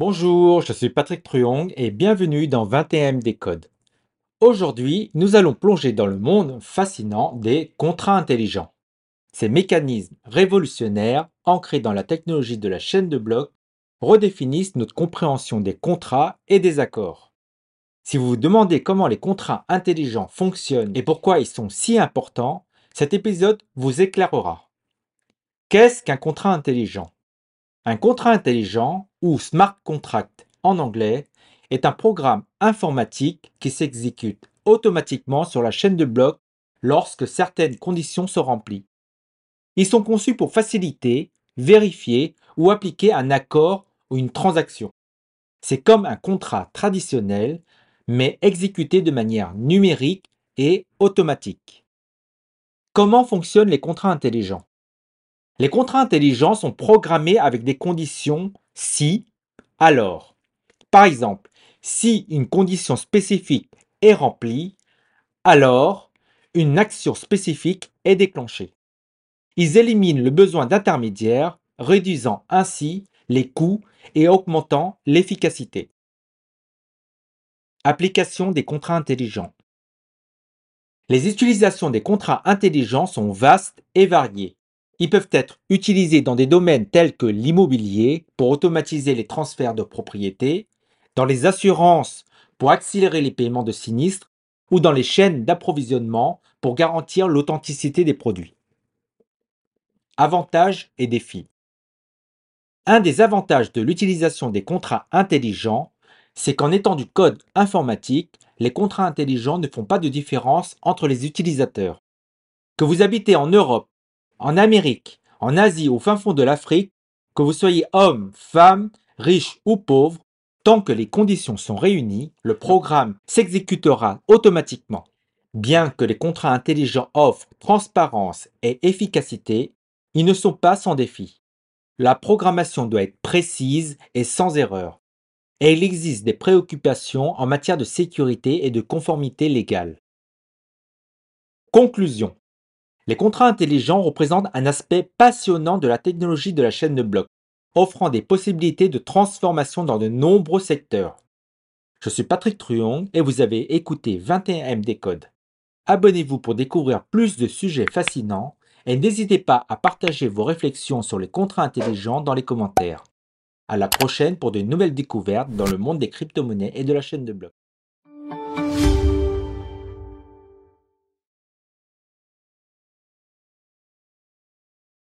Bonjour, je suis Patrick Truong et bienvenue dans 21MD Code. Aujourd'hui, nous allons plonger dans le monde fascinant des contrats intelligents. Ces mécanismes révolutionnaires, ancrés dans la technologie de la chaîne de blocs, redéfinissent notre compréhension des contrats et des accords. Si vous vous demandez comment les contrats intelligents fonctionnent et pourquoi ils sont si importants, cet épisode vous éclairera. Qu'est-ce qu'un contrat intelligent? Un contrat intelligent ou smart contract en anglais, est un programme informatique qui s'exécute automatiquement sur la chaîne de blocs lorsque certaines conditions sont remplies. Ils sont conçus pour faciliter, vérifier ou appliquer un accord ou une transaction. C'est comme un contrat traditionnel, mais exécuté de manière numérique et automatique. Comment fonctionnent les contrats intelligents? Les contrats intelligents sont programmés avec des conditions si, alors. Par exemple, si une condition spécifique est remplie, alors une action spécifique est déclenchée. Ils éliminent le besoin d'intermédiaires, réduisant ainsi les coûts et augmentant l'efficacité. Application des contrats intelligents. Les utilisations des contrats intelligents sont vastes et variées. Ils peuvent être utilisés dans des domaines tels que l'immobilier pour automatiser les transferts de propriété, dans les assurances pour accélérer les paiements de sinistres ou dans les chaînes d'approvisionnement pour garantir l'authenticité des produits. Avantages et défis. Un des avantages de l'utilisation des contrats intelligents, c'est qu'en étant du code informatique, les contrats intelligents ne font pas de différence entre les utilisateurs. Que vous habitez en Europe, en Amérique, en Asie, au fin fond de l'Afrique, que vous soyez homme, femme, riche ou pauvre, tant que les conditions sont réunies, le programme s'exécutera automatiquement. Bien que les contrats intelligents offrent transparence et efficacité, ils ne sont pas sans défi. La programmation doit être précise et sans erreur. Et il existe des préoccupations en matière de sécurité et de conformité légale. Conclusion. Les contrats intelligents représentent un aspect passionnant de la technologie de la chaîne de blocs, offrant des possibilités de transformation dans de nombreux secteurs. Je suis Patrick Truong et vous avez écouté 21MD Code. Abonnez-vous pour découvrir plus de sujets fascinants et n'hésitez pas à partager vos réflexions sur les contrats intelligents dans les commentaires. À la prochaine pour de nouvelles découvertes dans le monde des crypto-monnaies et de la chaîne de blocs.